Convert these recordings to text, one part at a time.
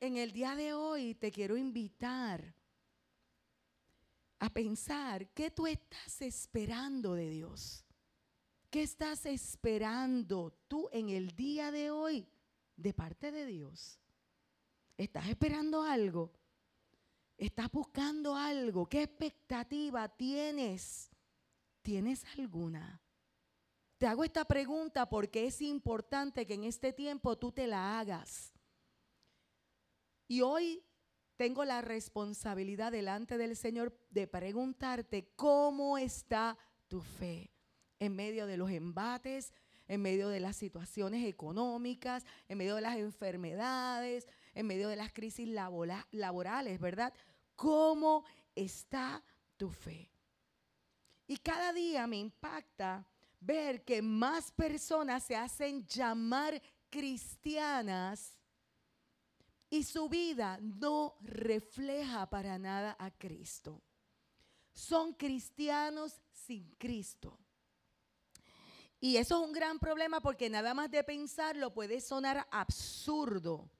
en el día de hoy te quiero invitar a pensar qué tú estás esperando de Dios. ¿Qué estás esperando tú en el día de hoy de parte de Dios? ¿Estás esperando algo? ¿Estás buscando algo? ¿Qué expectativa tienes? ¿Tienes alguna? Te hago esta pregunta porque es importante que en este tiempo tú te la hagas. Y hoy tengo la responsabilidad delante del Señor de preguntarte cómo está tu fe en medio de los embates, en medio de las situaciones económicas, en medio de las enfermedades, en medio de las crisis laborales, ¿verdad? ¿Cómo está tu fe? Y cada día me impacta ver que más personas se hacen llamar cristianas y su vida no refleja para nada a Cristo. Son cristianos sin Cristo. Y eso es un gran problema porque nada más de pensarlo puede sonar absurdo.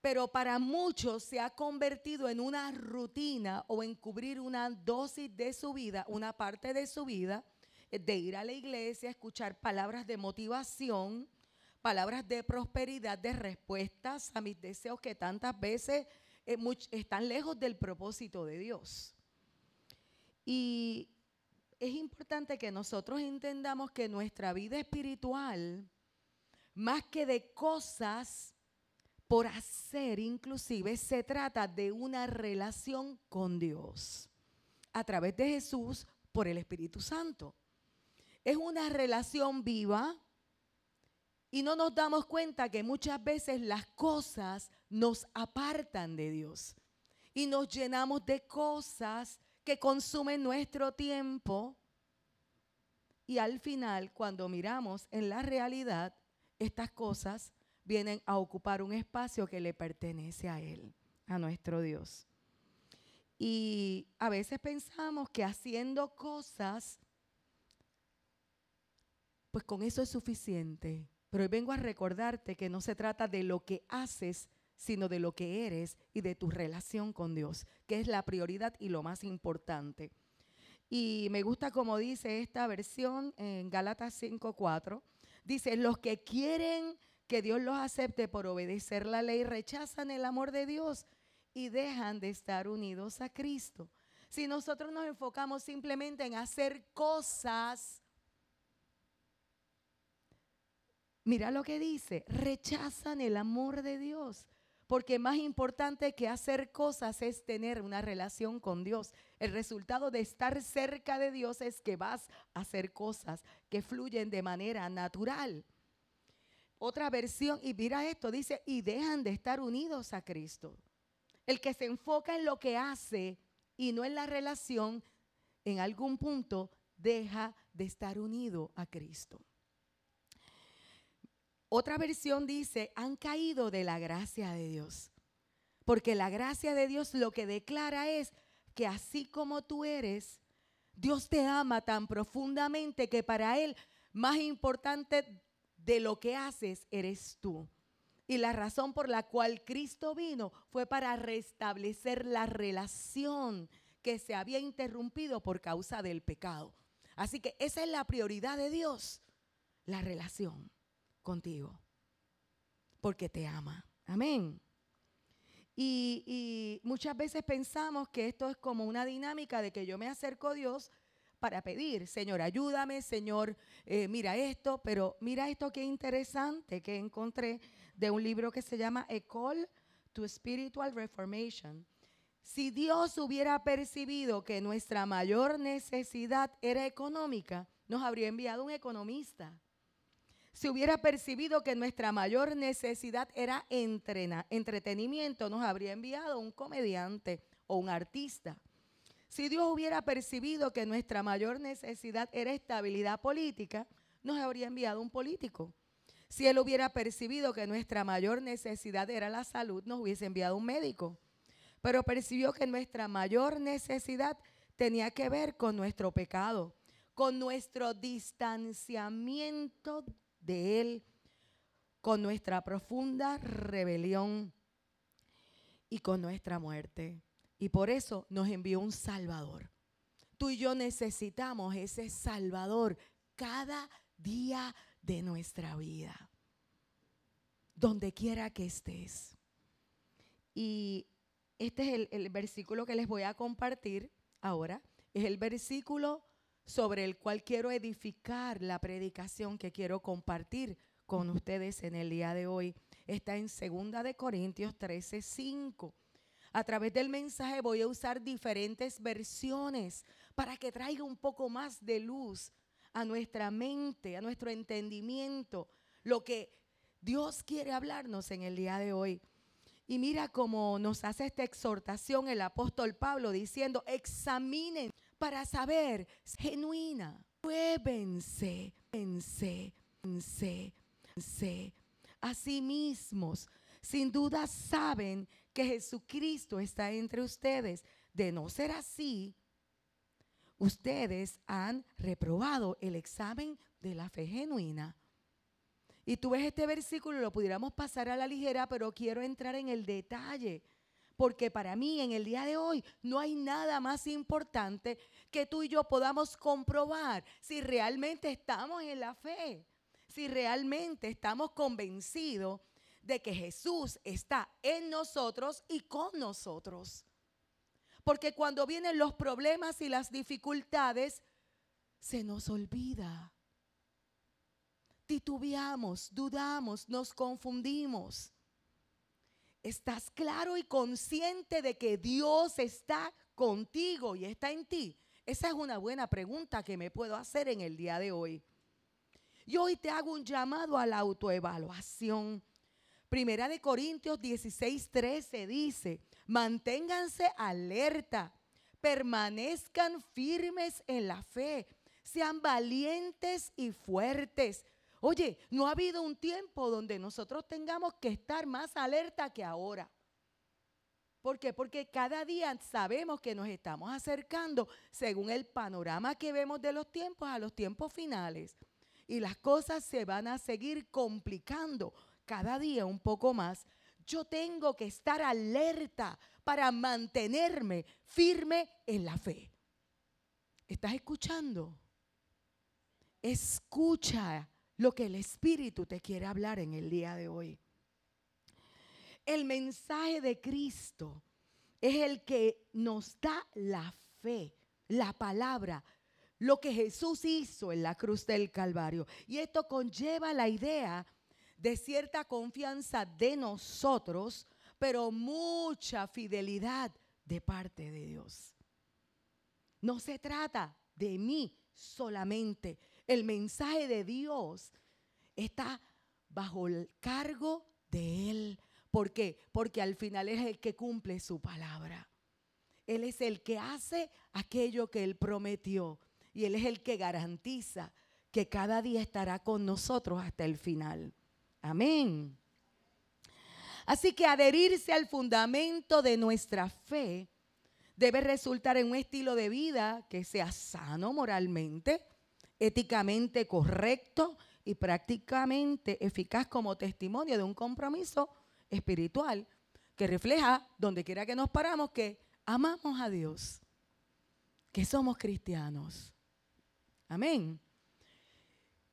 Pero para muchos se ha convertido en una rutina o en cubrir una dosis de su vida, una parte de su vida, de ir a la iglesia, escuchar palabras de motivación, palabras de prosperidad, de respuestas a mis deseos que tantas veces eh, están lejos del propósito de Dios. Y es importante que nosotros entendamos que nuestra vida espiritual, más que de cosas por hacer, inclusive se trata de una relación con Dios a través de Jesús por el Espíritu Santo. Es una relación viva, y no nos damos cuenta que muchas veces las cosas nos apartan de Dios y nos llenamos de cosas que consumen nuestro tiempo. Y al final, cuando miramos en la realidad, estas cosas vienen a ocupar un espacio que le pertenece a Él, a nuestro Dios. Y a veces pensamos que haciendo cosas, pues con eso es suficiente. Pero hoy vengo a recordarte que no se trata de lo que haces, sino de lo que eres y de tu relación con Dios, que es la prioridad y lo más importante. Y me gusta como dice esta versión en Gálatas 5:4. Dice, los que quieren que Dios los acepte por obedecer la ley rechazan el amor de Dios y dejan de estar unidos a Cristo. Si nosotros nos enfocamos simplemente en hacer cosas, Mira lo que dice, rechazan el amor de Dios, porque más importante que hacer cosas es tener una relación con Dios. El resultado de estar cerca de Dios es que vas a hacer cosas que fluyen de manera natural. Otra versión, y mira esto, dice, y dejan de estar unidos a Cristo. El que se enfoca en lo que hace y no en la relación, en algún punto deja de estar unido a Cristo. Otra versión dice, han caído de la gracia de Dios. Porque la gracia de Dios lo que declara es que así como tú eres, Dios te ama tan profundamente que para Él más importante de lo que haces eres tú. Y la razón por la cual Cristo vino fue para restablecer la relación que se había interrumpido por causa del pecado. Así que esa es la prioridad de Dios, la relación contigo, porque te ama. Amén. Y, muchas veces pensamos que esto es como una dinámica de que yo me acerco a Dios para pedir, Señor, ayúdame, Señor, eh, mira esto, pero mira esto qué interesante que encontré de un libro que se llama Ecole to Spiritual Reformation. Si Dios hubiera percibido que nuestra mayor necesidad era económica, nos habría enviado un economista si hubiera percibido que nuestra mayor necesidad era entretenimiento, nos habría enviado un comediante o un artista. Si Dios hubiera percibido que nuestra mayor necesidad era estabilidad política, nos habría enviado un político. Si Él hubiera percibido que nuestra mayor necesidad era la salud, nos hubiese enviado un médico. Pero percibió que nuestra mayor necesidad tenía que ver con nuestro pecado, con nuestro distanciamiento de Él con nuestra profunda rebelión y con nuestra muerte. Y por eso nos envió un Salvador. Tú y yo necesitamos ese Salvador cada día de nuestra vida. Donde quiera que estés. Y este es el, el, versículo que les voy a compartir ahora. Es el versículo sobre el cual quiero edificar la predicación que quiero compartir con ustedes en el día de hoy. Está en 2 de Corintios 13, 5. A través del mensaje voy a usar diferentes versiones para que traiga un poco más de luz a nuestra mente, a nuestro entendimiento, lo que Dios quiere hablarnos en el día de hoy. Y mira cómo nos hace esta exhortación el apóstol Pablo diciendo, examinen para saber, genuina, pruébense, pense, pense, pense a sí mismos. Sin duda saben que Jesucristo está entre ustedes. De no ser así, ustedes han reprobado el examen de la fe genuina. Y tú ves este versículo, lo pudiéramos pasar a la ligera, pero quiero entrar en el detalle. Porque para mí en el día de hoy no hay nada más importante que tú y yo podamos comprobar si realmente estamos en la fe, si realmente estamos convencidos de que Jesús está en nosotros y con nosotros. Porque cuando vienen los problemas y las dificultades, se nos olvida. Titubeamos, dudamos, nos confundimos. ¿Estás claro y consciente de que Dios está contigo y está en ti? Esa es una buena pregunta que me puedo hacer en el día de hoy. Y hoy te hago un llamado a la autoevaluación. Primera de Corintios 16, 13 dice, manténganse alerta, permanezcan firmes en la fe, sean valientes y fuertes. Oye, no ha habido un tiempo donde nosotros tengamos que estar más alerta que ahora. ¿Por qué? Porque cada día sabemos que nos estamos acercando, según el panorama que vemos de los tiempos, a los tiempos finales. Y las cosas se van a seguir complicando cada día un poco más, yo tengo que estar alerta para mantenerme firme en la fe. ¿Estás escuchando? Escucha lo que el Espíritu te quiere hablar en el día de hoy. El mensaje de Cristo es el que nos da la fe, la palabra, lo que Jesús hizo en la cruz del Calvario. Y esto conlleva la idea de cierta confianza de nosotros, pero mucha fidelidad de parte de Dios. No se trata de mí solamente. El mensaje de Dios está bajo el cargo de Él. ¿Por qué? Porque al final es el que cumple su palabra. Él es el que hace aquello que Él prometió. Y Él es el que garantiza que cada día estará con nosotros hasta el final. Amén. Así que adherirse al fundamento de nuestra fe debe resultar en un estilo de vida que sea sano moralmente, éticamente correcto y prácticamente eficaz como testimonio de un compromiso espiritual que refleja, donde quiera que nos paramos, que amamos a Dios, que somos cristianos. Amén.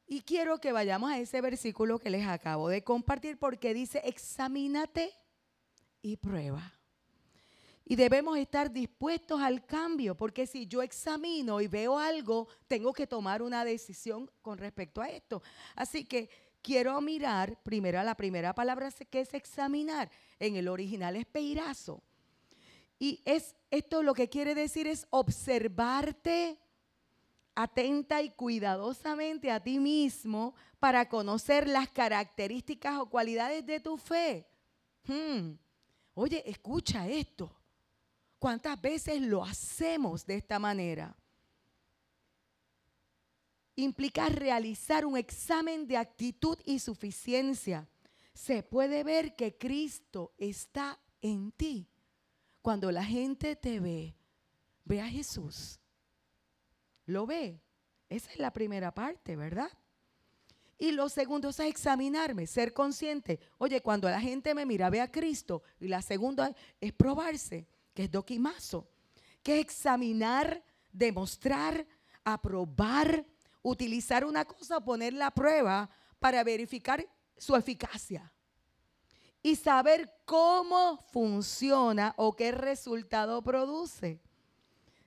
Y quiero que vayamos a ese versículo que les acabo de compartir porque dice, examínate y prueba. Y debemos estar dispuestos al cambio, porque si yo examino y veo algo, tengo que tomar una decisión con respecto a esto. Así que quiero mirar primero la primera palabra que es examinar. En el original es peirazo. Y es esto lo que quiere decir es observarte atenta y cuidadosamente a ti mismo para conocer las características o cualidades de tu fe. Hmm. Oye, escucha esto. ¿Cuántas veces lo hacemos de esta manera? Implica realizar un examen de actitud y suficiencia. Se puede ver que Cristo está en ti. Cuando la gente te ve, ve a Jesús lo ve. Esa es la primera parte, ¿verdad? Y lo segundo es examinarme, ser consciente. Oye, cuando la gente me mira, ve a Cristo. Y la segunda es probarse, que es doquimazo, que es examinar, demostrar, aprobar, utilizar una cosa, ponerla a prueba para verificar su eficacia. Y saber cómo funciona o qué resultado produce.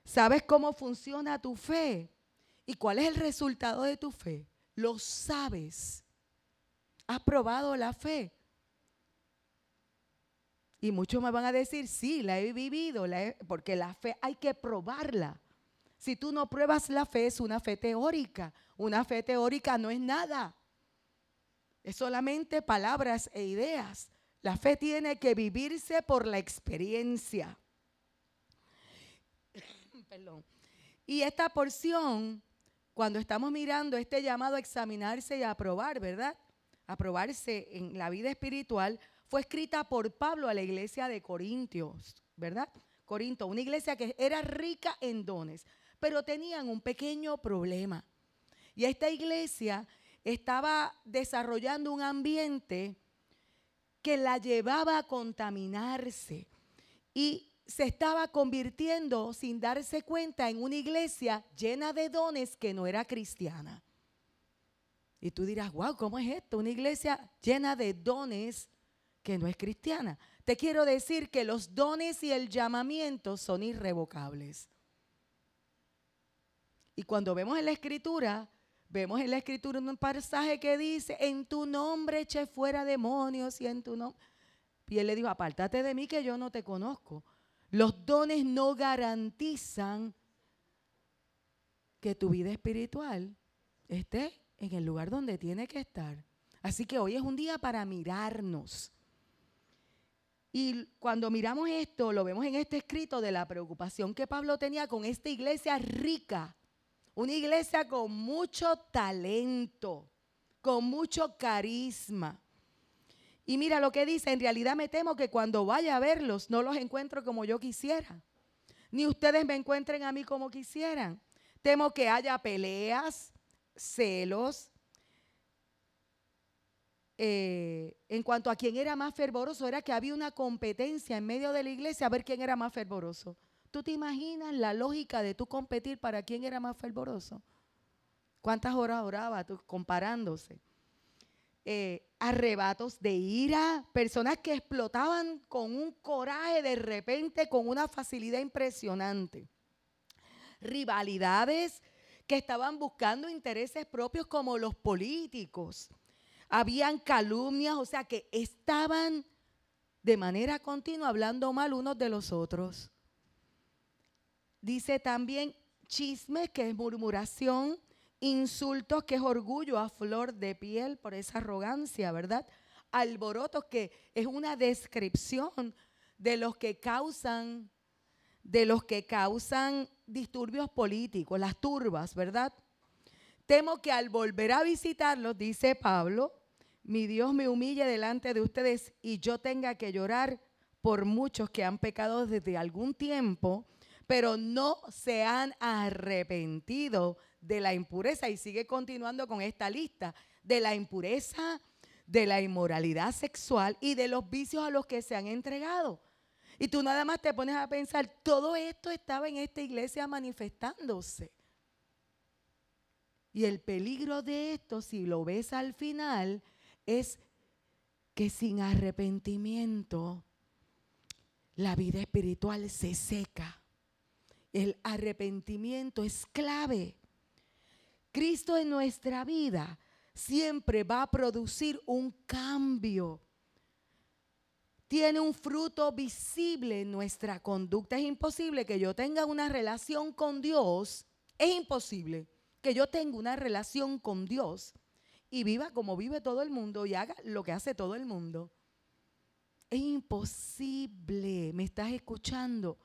¿Sabes cómo funciona tu fe? ¿Y cuál es el resultado de tu fe? Lo sabes. Has probado la fe. Y muchos me van a decir, sí, la he vivido, porque la fe hay que probarla. Si tú no pruebas la fe, es una fe teórica. Una fe teórica no es nada. Es solamente palabras e ideas. La fe tiene que vivirse por la experiencia. Perdón. Y esta porción cuando estamos mirando este llamado a examinarse y a probar, ¿verdad? A probarse en la vida espiritual, fue escrita por Pablo a la iglesia de Corintios, ¿verdad? Corinto, una iglesia que era rica en dones, pero tenían un pequeño problema. Y esta iglesia estaba desarrollando un ambiente que la llevaba a contaminarse. Y se estaba convirtiendo sin darse cuenta en una iglesia llena de dones que no era cristiana. Y tú dirás, wow, ¿cómo es esto? Una iglesia llena de dones que no es cristiana. Te quiero decir que los dones y el llamamiento son irrevocables. Y cuando vemos en la escritura, vemos en la escritura un pasaje que dice, en tu nombre eché fuera demonios y en tu nombre... Y él le dijo, apártate de mí que yo no te conozco. Los dones no garantizan que tu vida espiritual esté en el lugar donde tiene que estar. Así que hoy es un día para mirarnos. Y cuando miramos esto, lo vemos en este escrito de la preocupación que Pablo tenía con esta iglesia rica, una iglesia con mucho talento, con mucho carisma. Y mira lo que dice, en realidad me temo que cuando vaya a verlos no los encuentro como yo quisiera. Ni ustedes me encuentren a mí como quisieran. Temo que haya peleas, celos. Eh, en cuanto a quién era más fervoroso, era que había una competencia en medio de la iglesia a ver quién era más fervoroso. ¿Tú te imaginas la lógica de tú competir para quién era más fervoroso? ¿Cuántas horas oraba tú comparándose? Eh, arrebatos de ira, personas que explotaban con un coraje de repente, con una facilidad impresionante. Rivalidades que estaban buscando intereses propios como los políticos. Habían calumnias, o sea que estaban de manera continua hablando mal unos de los otros. Dice también chisme, que es murmuración, insultos, que es orgullo a flor de piel por esa arrogancia, ¿verdad? Alborotos, que es una descripción de los que causan, de los que causan disturbios políticos, las turbas, ¿verdad? Temo que al volver a visitarlos, dice Pablo, mi Dios me humille delante de ustedes y yo tenga que llorar por muchos que han pecado desde algún tiempo, pero no se han arrepentido de la impureza y sigue continuando con esta lista de la impureza, de la inmoralidad sexual y de los vicios a los que se han entregado. Y tú nada más te pones a pensar, todo esto estaba en esta iglesia manifestándose. Y el peligro de esto, si lo ves al final, es que sin arrepentimiento la vida espiritual se seca. El arrepentimiento es clave. Cristo en nuestra vida siempre va a producir un cambio. Tiene un fruto visible en nuestra conducta. Es imposible que yo tenga una relación con Dios. Es imposible que yo tenga una relación con Dios y viva como vive todo el mundo y haga lo que hace todo el mundo. Es imposible. ¿Me estás escuchando?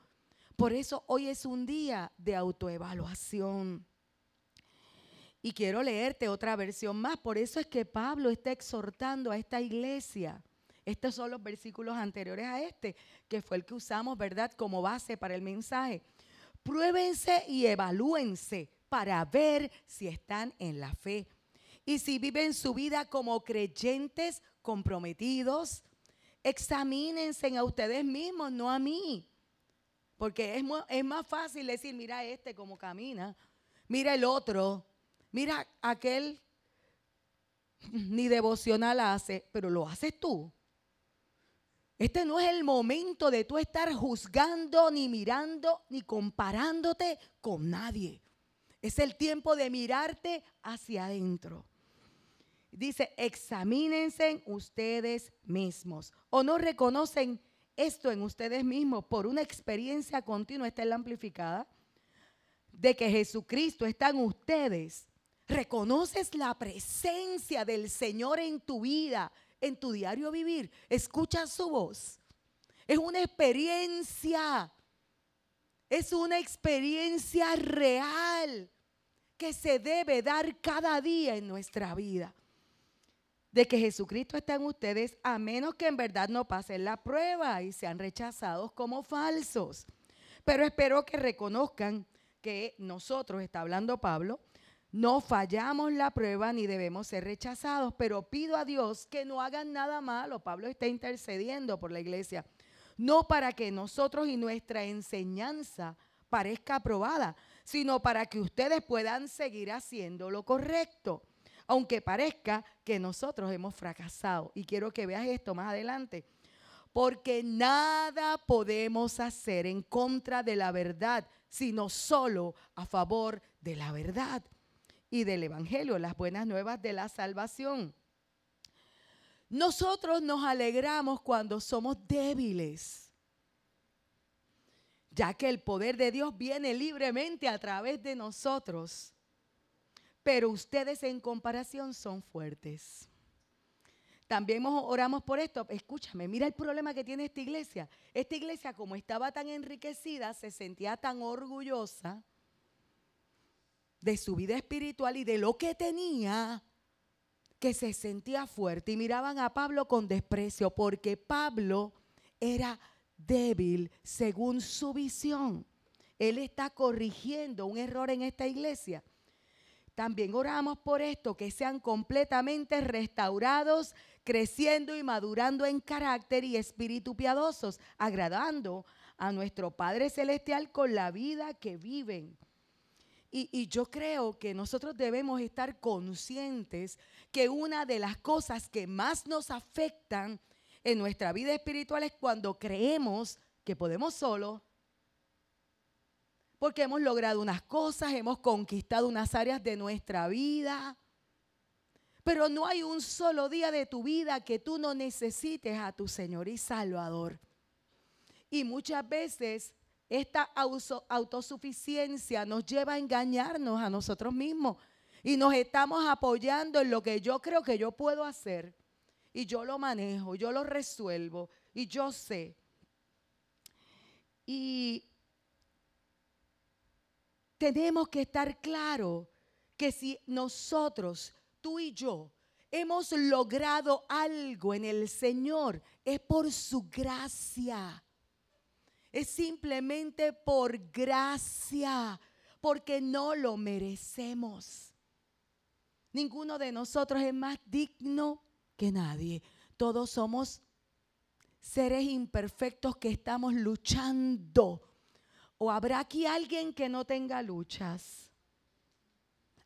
Por eso hoy es un día de autoevaluación. Y quiero leerte otra versión más. Por eso es que Pablo está exhortando a esta iglesia. Estos son los versículos anteriores a este, que fue el que usamos, ¿verdad?, como base para el mensaje. Pruébense y evalúense para ver si están en la fe. Y si viven su vida como creyentes comprometidos, examínense a ustedes mismos, no a mí. Porque es, es más fácil decir, mira este cómo camina, mira el otro, mira aquel ni devocional hace, pero lo haces tú. Este no es el momento de tú estar juzgando, ni mirando, ni comparándote con nadie. Es el tiempo de mirarte hacia adentro. Dice, examínense ustedes mismos. ¿O no reconocen esto en ustedes mismos por una experiencia continua? Esta es la amplificada. De que Jesucristo está en ustedes. ¿Reconoces la presencia del Señor en tu vida? en tu diario vivir. Escucha su voz. Es una experiencia. Es una experiencia real que se debe dar cada día en nuestra vida. De que Jesucristo está en ustedes a menos que en verdad no pasen la prueba y sean rechazados como falsos. Pero espero que reconozcan que nosotros, está hablando Pablo, no fallamos la prueba ni debemos ser rechazados, pero pido a Dios que no hagan nada malo. Pablo está intercediendo por la iglesia. No para que nosotros y nuestra enseñanza parezca aprobada, sino para que ustedes puedan seguir haciendo lo correcto, aunque parezca que nosotros hemos fracasado. Y quiero que veas esto más adelante. Porque nada podemos hacer en contra de la verdad, sino solo a favor de la verdad y del Evangelio, las buenas nuevas de la salvación. Nosotros nos alegramos cuando somos débiles, ya que el poder de Dios viene libremente a través de nosotros, pero ustedes en comparación son fuertes. También oramos por esto. Escúchame, mira el problema que tiene esta iglesia. Esta iglesia, como estaba tan enriquecida, se sentía tan orgullosa de su vida espiritual y de lo que tenía, que se sentía fuerte y miraban a Pablo con desprecio porque Pablo era débil según su visión. Él está corrigiendo un error en esta iglesia. También oramos por esto, que sean completamente restaurados, creciendo y madurando en carácter y espíritu piadosos, agradando a nuestro Padre Celestial con la vida que viven. Y, yo creo que nosotros debemos estar conscientes que una de las cosas que más nos afectan en nuestra vida espiritual es cuando creemos que podemos solo, porque hemos logrado unas cosas, hemos conquistado unas áreas de nuestra vida, pero no hay un solo día de tu vida que tú no necesites a tu Señor y Salvador. Y muchas veces esta autosuficiencia nos lleva a engañarnos a nosotros mismos y nos estamos apoyando en lo que yo creo que yo puedo hacer y yo lo manejo, yo lo resuelvo y yo sé. Y tenemos que estar claros que si nosotros, tú y yo, hemos logrado algo en el Señor, es por su gracia es simplemente por gracia, porque no lo merecemos. Ninguno de nosotros es más digno que nadie. Todos somos seres imperfectos que estamos luchando. ¿O habrá aquí alguien que no tenga luchas?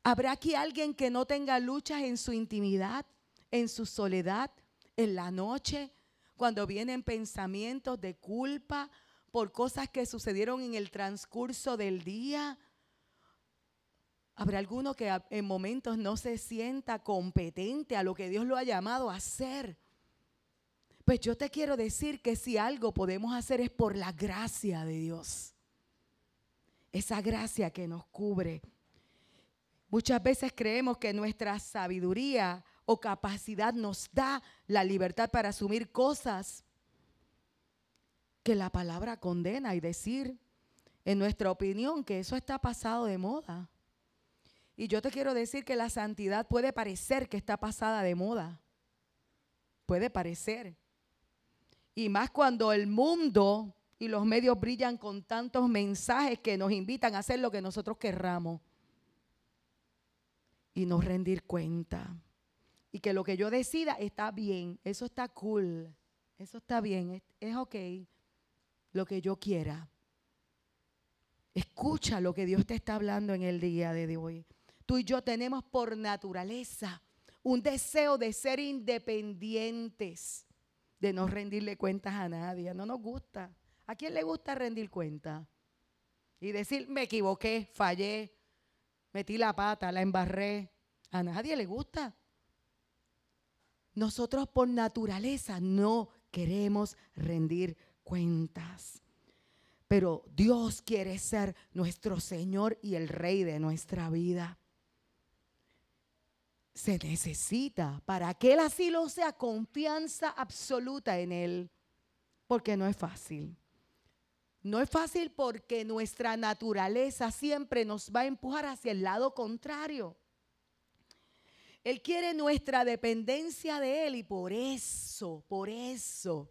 ¿Habrá aquí alguien que no tenga luchas en su intimidad, en su soledad, en la noche, cuando vienen pensamientos de culpa por cosas que sucedieron en el transcurso del día. Habrá alguno que en momentos no se sienta competente a lo que Dios lo ha llamado a hacer. Pues yo te quiero decir que si algo podemos hacer es por la gracia de Dios. Esa gracia que nos cubre. Muchas veces creemos que nuestra sabiduría o capacidad nos da la libertad para asumir cosas que la palabra condena y decir, en nuestra opinión, que eso está pasado de moda. Y yo te quiero decir que la santidad puede parecer que está pasada de moda. Puede parecer. Y más cuando el mundo y los medios brillan con tantos mensajes que nos invitan a hacer lo que nosotros querramos. y no rendir cuenta. Y que lo que yo decida está bien, eso está cool, eso está bien, es, es ok, lo que yo quiera. Escucha lo que Dios te está hablando en el día de hoy. Tú y yo tenemos por naturaleza un deseo de ser independientes, de no rendirle cuentas a nadie. No nos gusta. ¿A quién le gusta rendir cuentas? Y decir, me equivoqué, fallé, metí la pata, la embarré. A nadie le gusta. Nosotros por naturaleza no queremos rendir cuentas. Pero Dios quiere ser nuestro Señor y el Rey de nuestra vida. Se necesita para que Él así lo sea confianza absoluta en Él. Porque no es fácil. No es fácil porque nuestra naturaleza siempre nos va a empujar hacia el lado contrario. Él quiere nuestra dependencia de Él y por eso, por eso,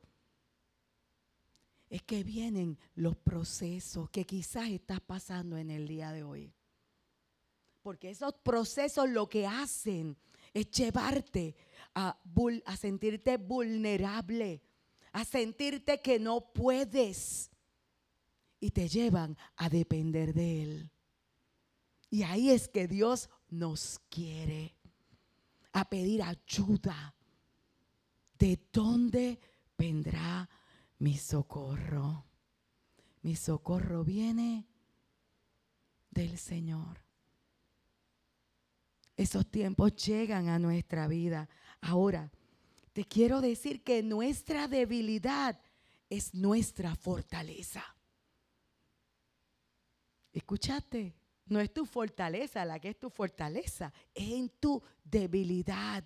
es que vienen los procesos que quizás estás pasando en el día de hoy. Porque esos procesos lo que hacen es llevarte a, a sentirte vulnerable, a sentirte que no puedes y te llevan a depender de Él. Y ahí es que Dios nos quiere a pedir ayuda. ¿De dónde vendrá mi socorro? Mi socorro viene del Señor. Esos tiempos llegan a nuestra vida. Ahora, te quiero decir que nuestra debilidad es nuestra fortaleza. Escuchaste, no es tu fortaleza la que es tu fortaleza, es en tu debilidad,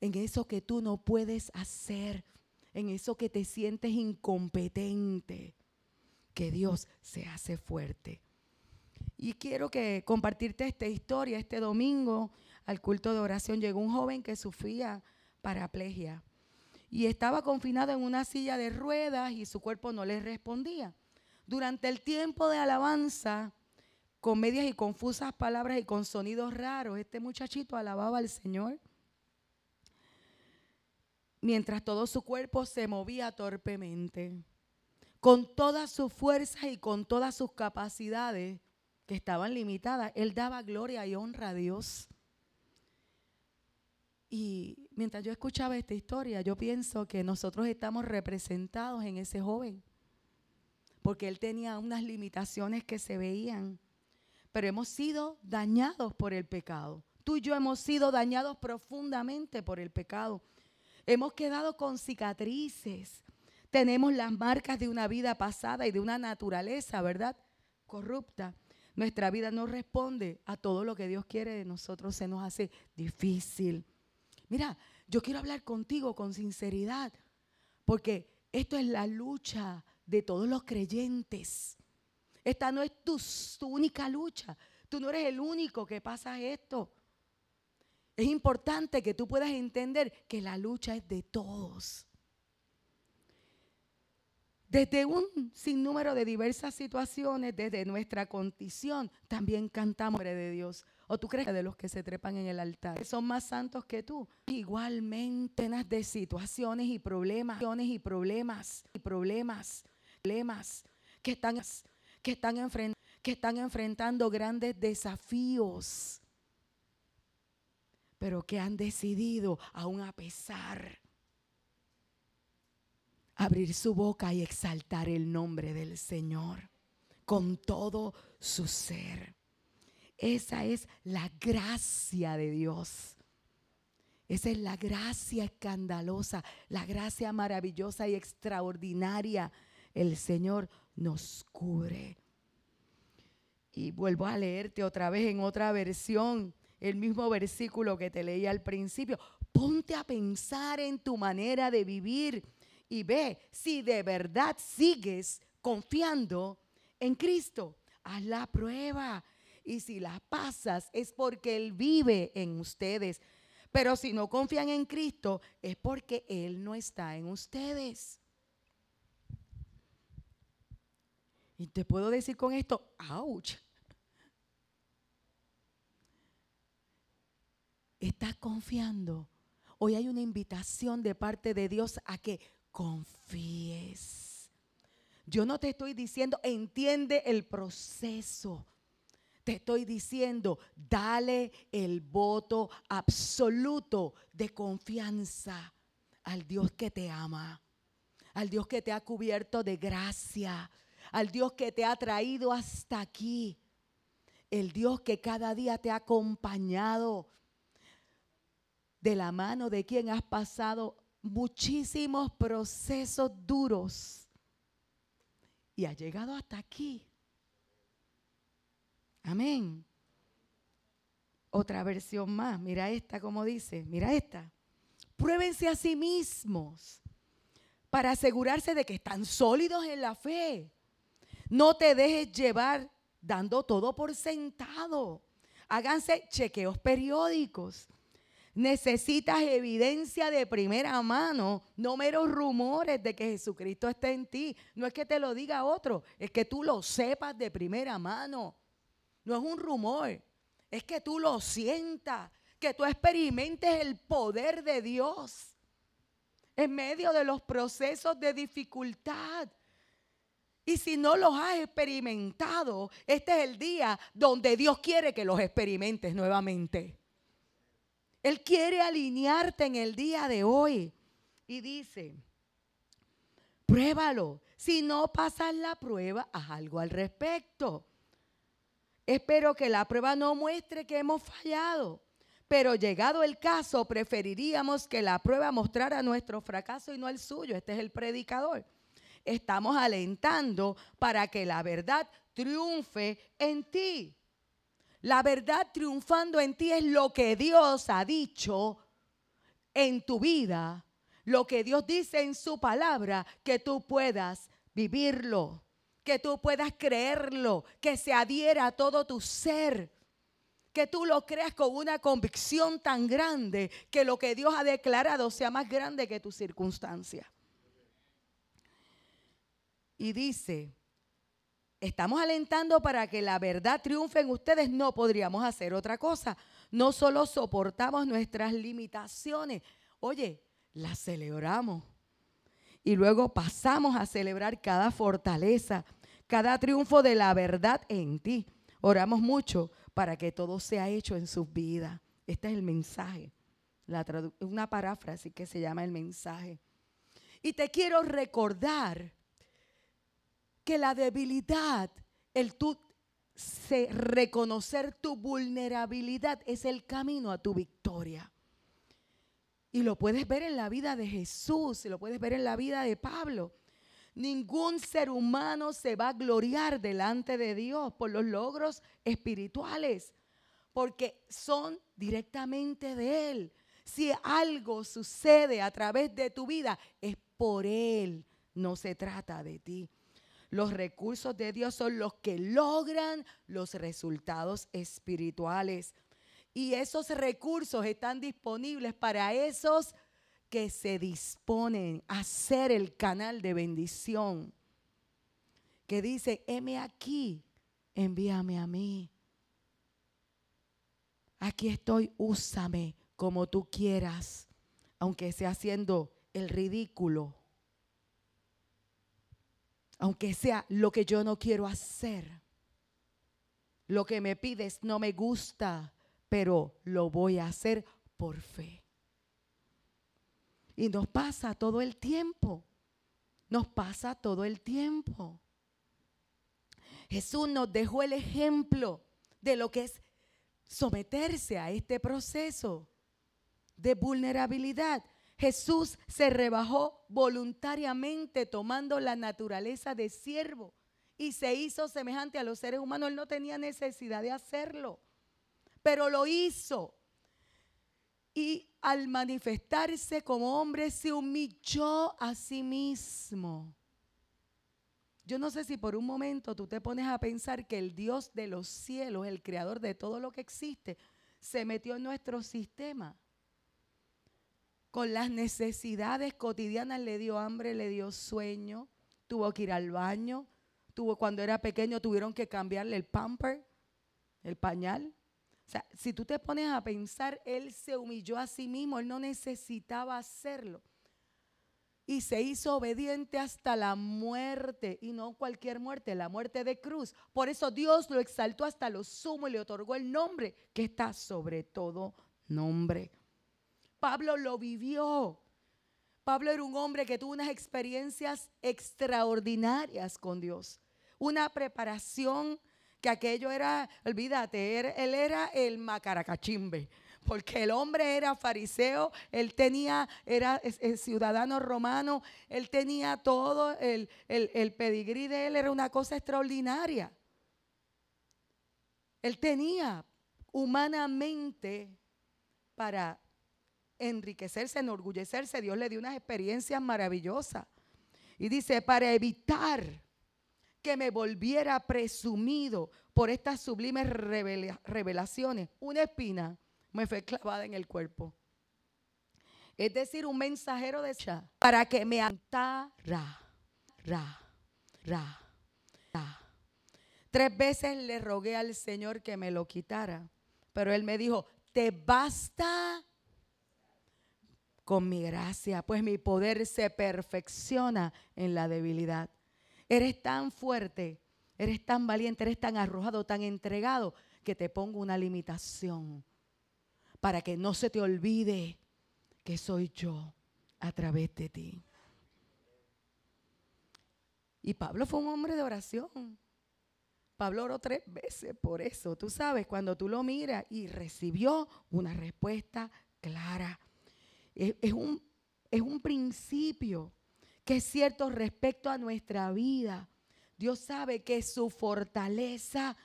en eso que tú no puedes hacer, en eso que te sientes incompetente, que Dios se hace fuerte. Y quiero que compartirte esta historia. Este domingo al culto de oración llegó un joven que sufría paraplegia y estaba confinado en una silla de ruedas y su cuerpo no le respondía. Durante el tiempo de alabanza, con medias y confusas palabras y con sonidos raros, este muchachito alababa al Señor. Mientras todo su cuerpo se movía torpemente. Con todas sus fuerzas y con todas sus capacidades que estaban limitadas, él daba gloria y honra a Dios. Y mientras yo escuchaba esta historia, yo pienso que nosotros estamos representados en ese joven porque él tenía unas limitaciones que se veían. Pero hemos sido dañados por el pecado. Tú y yo hemos sido dañados profundamente por el pecado. Hemos quedado con cicatrices. Tenemos las marcas de una vida pasada y de una naturaleza, ¿verdad? Corrupta. Nuestra vida no responde a todo lo que Dios quiere de nosotros. Se nos hace difícil. Mira, yo quiero hablar contigo con sinceridad, porque esto es la lucha de todos los creyentes. Esta no es tu, única lucha. Tú no eres el único que pasa esto. Es importante que tú puedas entender que la lucha es de todos. Desde un sinnúmero de diversas situaciones, desde nuestra condición, también cantamos de Dios. ¿O tú crees que de los que se trepan en el altar son más santos que tú? Igualmente, de situaciones y problemas, y problemas, y problemas problemas, que están, que están, que están enfrentando grandes desafíos, pero que han decidido, aún a pesar, abrir su boca y exaltar el nombre del Señor con todo su ser. Esa es la gracia de Dios. Esa es la gracia escandalosa, la gracia maravillosa y extraordinaria el Señor nos cubre. Y vuelvo a leerte otra vez en otra versión, el mismo versículo que te leí al principio. Ponte a pensar en tu manera de vivir y ve si de verdad sigues confiando en Cristo. Haz la prueba. Y si la pasas es porque Él vive en ustedes. Pero si no confían en Cristo es porque Él no está en ustedes. Y te puedo decir con esto, ouch. estás confiando? Hoy hay una invitación de parte de Dios a que confíes. Yo no te estoy diciendo, entiende el proceso. Te estoy diciendo, dale el voto absoluto de confianza al Dios que te ama, al Dios que te ha cubierto de gracia, al Dios que te ha traído hasta aquí, el Dios que cada día te ha acompañado de la mano de quien has pasado muchísimos procesos duros y has llegado hasta aquí. Amén. Otra versión más, mira esta como dice, mira esta. Pruébense a sí mismos para asegurarse de que están sólidos en la fe. No te dejes llevar dando todo por sentado. Háganse chequeos periódicos. Necesitas evidencia de primera mano, no meros rumores de que Jesucristo está en ti. No es que te lo diga otro, es que tú lo sepas de primera mano. No es un rumor, es que tú lo sientas, que tú experimentes el poder de Dios en medio de los procesos de dificultad. Y si no los has experimentado, este es el día donde Dios quiere que los experimentes nuevamente. Él quiere alinearte en el día de hoy. Y dice, pruébalo. Si no pasas la prueba, haz algo al respecto. Espero que la prueba no muestre que hemos fallado. Pero llegado el caso, preferiríamos que la prueba mostrara nuestro fracaso y no el suyo. Este es el predicador. Estamos alentando para que la verdad triunfe en ti. La verdad triunfando en ti es lo que Dios ha dicho en tu vida, lo que Dios dice en su palabra, que tú puedas vivirlo, que tú puedas creerlo, que se adhiera a todo tu ser, que tú lo creas con una convicción tan grande que lo que Dios ha declarado sea más grande que tu circunstancia. Y dice, estamos alentando para que la verdad triunfe en ustedes, no podríamos hacer otra cosa. No solo soportamos nuestras limitaciones, oye, las celebramos. Y luego pasamos a celebrar cada fortaleza, cada triunfo de la verdad en ti. Oramos mucho para que todo sea hecho en sus vidas. Este es el mensaje. Una paráfrasis que se llama el mensaje. Y te quiero recordar que la debilidad, el tú reconocer tu vulnerabilidad es el camino a tu victoria. Y lo puedes ver en la vida de Jesús, y lo puedes ver en la vida de Pablo. Ningún ser humano se va a gloriar delante de Dios por los logros espirituales, porque son directamente de Él. Si algo sucede a través de tu vida, es por Él, no se trata de ti. Los recursos de Dios son los que logran los resultados espirituales. Y esos recursos están disponibles para esos que se disponen a ser el canal de bendición. Que dice, heme aquí, envíame a mí. Aquí estoy, úsame como tú quieras, aunque sea haciendo el ridículo aunque sea lo que yo no quiero hacer. Lo que me pides no me gusta, pero lo voy a hacer por fe. Y nos pasa todo el tiempo. Nos pasa todo el tiempo. Jesús nos dejó el ejemplo de lo que es someterse a este proceso de vulnerabilidad. Jesús se rebajó voluntariamente tomando la naturaleza de siervo y se hizo semejante a los seres humanos. Él no tenía necesidad de hacerlo, pero lo hizo. Y al manifestarse como hombre se humilló a sí mismo. Yo no sé si por un momento tú te pones a pensar que el Dios de los cielos, el creador de todo lo que existe, se metió en nuestro sistema con las necesidades cotidianas, le dio hambre, le dio sueño, tuvo que ir al baño, tuvo cuando era pequeño tuvieron que cambiarle el pamper, el pañal, O sea, si tú te pones a pensar, Él se humilló a sí mismo, Él no necesitaba hacerlo. Y se hizo obediente hasta la muerte, y no cualquier muerte, la muerte de cruz. Por eso Dios lo exaltó hasta lo sumo y le otorgó el nombre que está sobre todo nombre. Pablo lo vivió. Pablo era un hombre que tuvo unas experiencias extraordinarias con Dios, una preparación que aquello era, olvídate, él era el macaracachimbe, porque el hombre era fariseo, él tenía, era el ciudadano romano, él tenía todo, el, el pedigrí de él era una cosa extraordinaria. Él tenía humanamente para enriquecerse, enorgullecerse, Dios le dio unas experiencias maravillosas. Y dice, para evitar que me volviera presumido por estas sublimes revelaciones, una espina me fue clavada en el cuerpo. Es decir, un mensajero de Shah para que me antara, ra, ra, ra. Tres veces le rogué al Señor que me lo quitara, pero él me dijo, te basta con mi gracia, pues mi poder se perfecciona en la debilidad. Eres tan fuerte, eres tan valiente, eres tan arrojado, tan entregado, que te pongo una limitación para que no se te olvide que soy yo a través de ti. Y Pablo fue un hombre de oración. Pablo oró tres veces por eso. Tú sabes, cuando tú lo miras y recibió una respuesta clara. Es, un, es un principio que es cierto respecto a nuestra vida. Dios sabe que su fortaleza,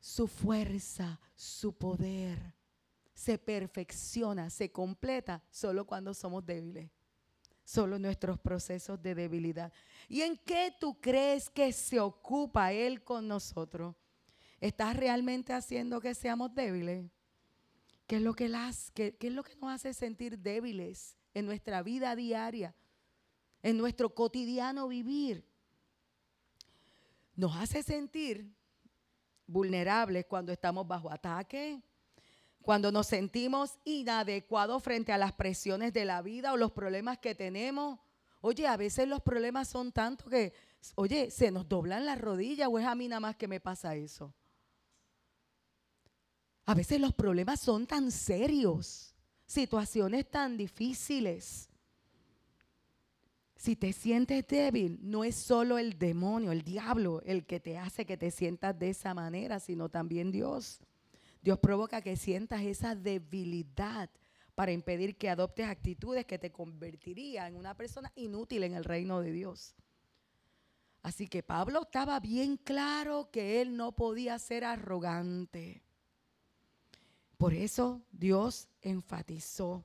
su fuerza, su poder se perfecciona, se completa solo cuando somos débiles. Solo nuestros procesos de debilidad. ¿Y en qué tú crees que se ocupa Él con nosotros? ¿Estás realmente haciendo que seamos débiles? ¿Qué es lo que, las, qué es lo que nos hace sentir débiles en nuestra vida diaria? en nuestro cotidiano vivir. Nos hace sentir vulnerables cuando estamos bajo ataque, cuando nos sentimos inadecuados frente a las presiones de la vida o los problemas que tenemos. Oye, a veces los problemas son tantos que, oye, se nos doblan las rodillas o es a mí nada más que me pasa eso. A veces los problemas son tan serios, situaciones tan difíciles si te sientes débil, no es solo el demonio, el diablo, el que te hace que te sientas de esa manera, sino también Dios. Dios provoca que sientas esa debilidad para impedir que adoptes actitudes que te convertirían en una persona inútil en el reino de Dios. Así que Pablo estaba bien claro que él no podía ser arrogante. Por eso Dios enfatizó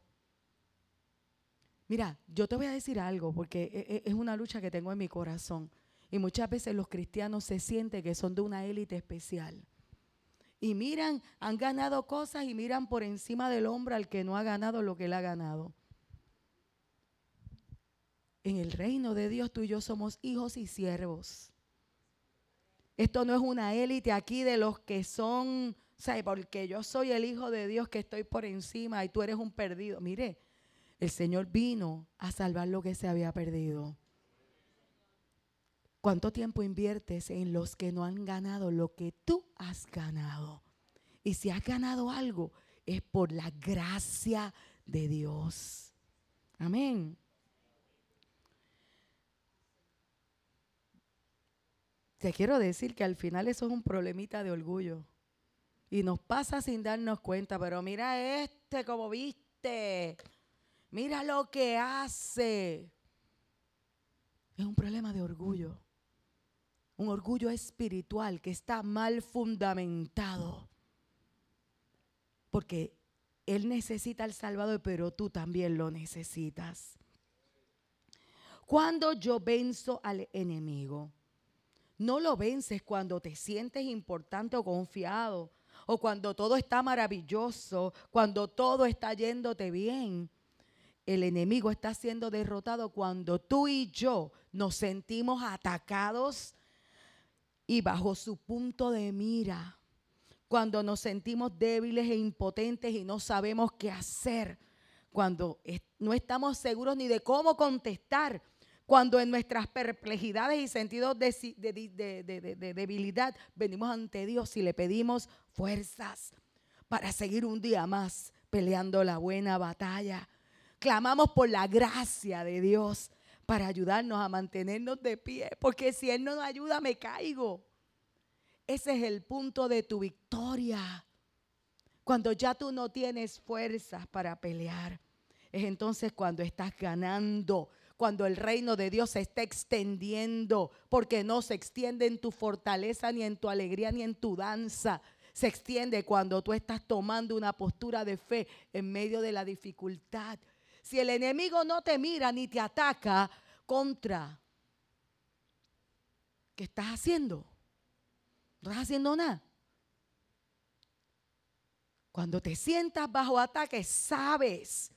Mira, yo te voy a decir algo porque e, e, es una lucha que tengo en mi corazón. Y muchas veces los cristianos se sienten que son de una élite especial. Y miran, han ganado cosas y miran por encima del hombre al que no ha ganado lo que él ha ganado. En el reino de Dios tú y yo somos hijos y siervos. Esto no es una élite aquí de los que son, ¿sabes? Porque yo soy el hijo de Dios que estoy por encima y tú eres un perdido. Mire, el Señor vino a salvar lo que se había perdido. ¿Cuánto tiempo inviertes en los que no han ganado lo que tú has ganado? Y si has ganado algo, es por la gracia de Dios. Amén. Te quiero decir que al final eso es un problemita de orgullo. Y nos pasa sin darnos cuenta, pero mira este como viste. Mira lo que hace. Es un problema de orgullo. Un orgullo espiritual que está mal fundamentado. Porque Él necesita al Salvador, pero tú también lo necesitas. Cuando yo venzo al enemigo, no lo vences cuando te sientes importante o confiado, o cuando todo está maravilloso, cuando todo está yéndote bien el enemigo está siendo derrotado cuando tú y yo nos sentimos atacados y bajo su punto de mira, cuando nos sentimos débiles e impotentes y no sabemos qué hacer, cuando no estamos seguros ni de cómo contestar, cuando en nuestras perplejidades y sentidos de, debilidad venimos ante Dios y le pedimos fuerzas para seguir un día más peleando la buena batalla. Clamamos por la gracia de Dios para ayudarnos a mantenernos de pie, porque si Él no nos ayuda me caigo. Ese es el punto de tu victoria. Cuando ya tú no tienes fuerzas para pelear, es entonces cuando estás ganando, cuando el reino de Dios se está extendiendo, porque no se extiende en tu fortaleza, ni en tu alegría, ni en tu danza. Se extiende cuando tú estás tomando una postura de fe en medio de la dificultad. Si el enemigo no te mira ni te ataca contra, ¿qué estás haciendo? No estás haciendo nada. Cuando te sientas bajo ataque, sabes